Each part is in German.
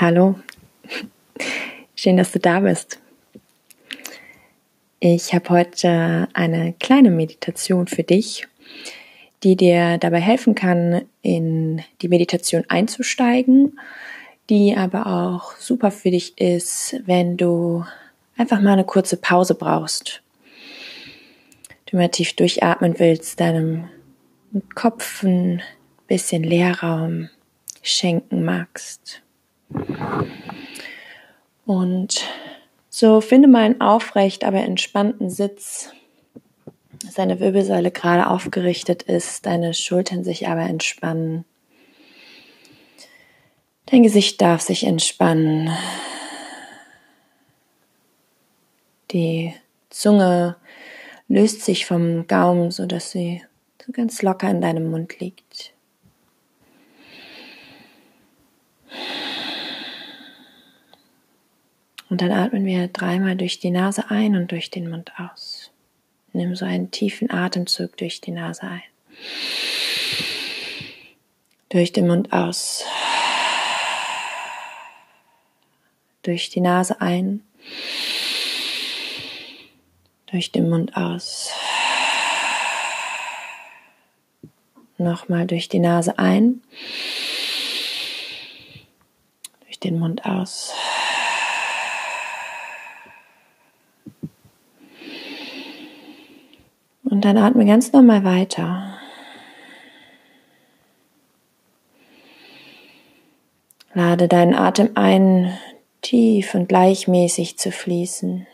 Hallo, schön, dass du da bist. Ich habe heute eine kleine Meditation für dich, die dir dabei helfen kann, in die Meditation einzusteigen, die aber auch super für dich ist, wenn du einfach mal eine kurze Pause brauchst. Du mal tief durchatmen willst, deinem Kopf ein bisschen Leerraum schenken magst. Und so finde mal einen aufrecht, aber entspannten Sitz, dass deine Wirbelsäule gerade aufgerichtet ist, deine Schultern sich aber entspannen. Dein Gesicht darf sich entspannen. Die Zunge löst sich vom Gaumen, so dass sie so ganz locker in deinem Mund liegt. Und dann atmen wir dreimal durch die Nase ein und durch den Mund aus. Nimm so einen tiefen Atemzug durch die Nase ein. Durch den Mund aus. Durch die Nase ein. Durch den Mund aus. Nochmal durch die Nase ein. Durch den Mund aus. Dann atme ganz normal weiter. Lade deinen Atem ein, tief und gleichmäßig zu fließen.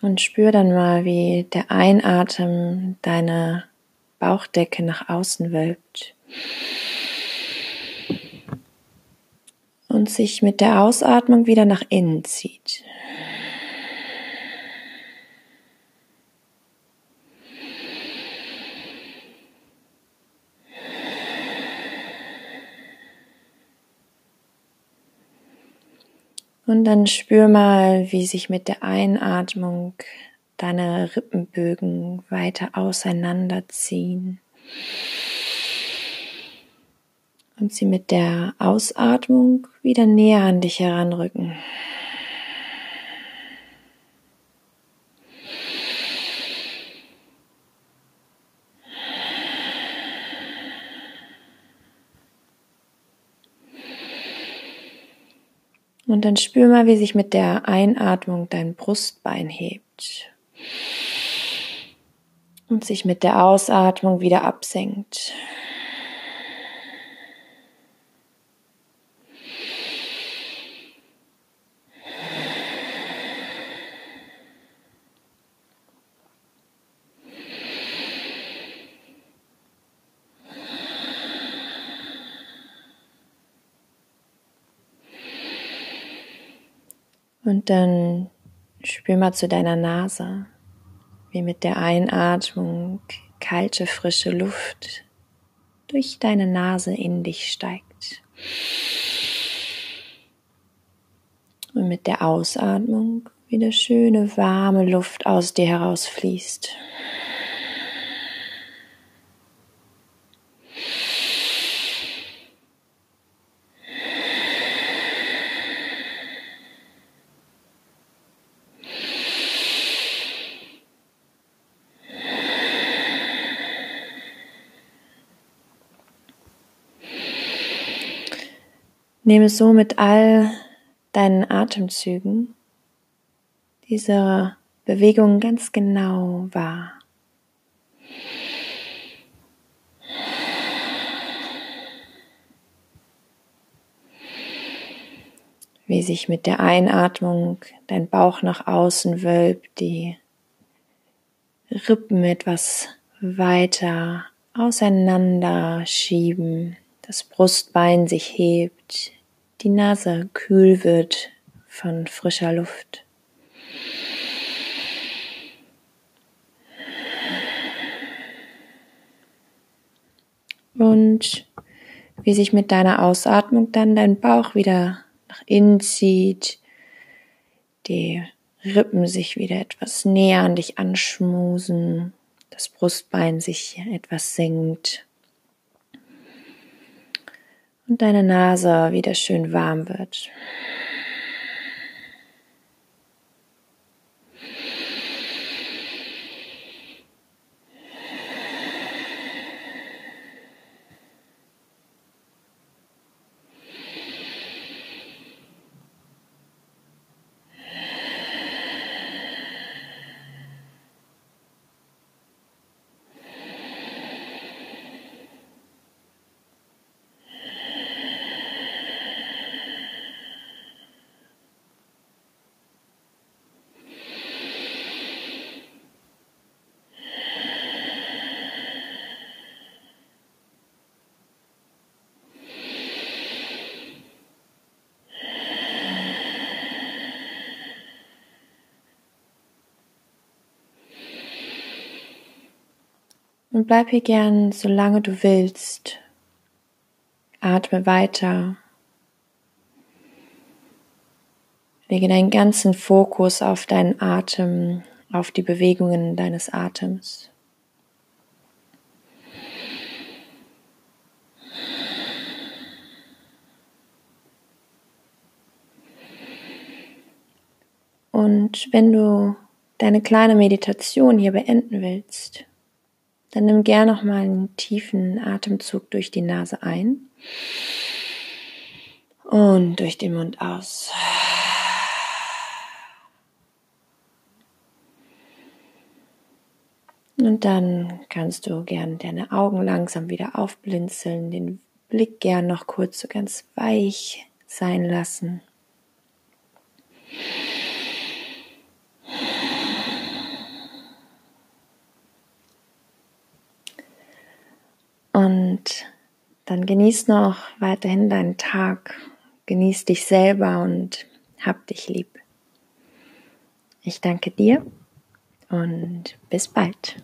Und spür dann mal, wie der Einatmen deine Bauchdecke nach außen wölbt. Und sich mit der Ausatmung wieder nach innen zieht. Und dann spür mal, wie sich mit der Einatmung deine Rippenbögen weiter auseinanderziehen und sie mit der Ausatmung wieder näher an dich heranrücken. Und dann spür mal, wie sich mit der Einatmung dein Brustbein hebt und sich mit der Ausatmung wieder absenkt. Und dann spür mal zu deiner Nase, wie mit der Einatmung kalte, frische Luft durch deine Nase in dich steigt. Und mit der Ausatmung wieder schöne, warme Luft aus dir herausfließt. Nehme so mit all deinen Atemzügen diese Bewegung ganz genau wahr. Wie sich mit der Einatmung dein Bauch nach außen wölbt, die Rippen etwas weiter auseinander schieben, das Brustbein sich hebt, die Nase kühl wird von frischer Luft. Und wie sich mit deiner Ausatmung dann dein Bauch wieder nach innen zieht, die Rippen sich wieder etwas näher an dich anschmusen, das Brustbein sich etwas senkt und deine Nase wieder schön warm wird. Und bleib hier gern, solange du willst. Atme weiter. Lege deinen ganzen Fokus auf deinen Atem, auf die Bewegungen deines Atems. Und wenn du deine kleine Meditation hier beenden willst, dann nimm gern noch mal einen tiefen Atemzug durch die Nase ein und durch den Mund aus. Und dann kannst du gern deine Augen langsam wieder aufblinzeln, den Blick gern noch kurz so ganz weich sein lassen. Und dann genieß noch weiterhin deinen Tag, genieß dich selber und hab dich lieb. Ich danke dir und bis bald.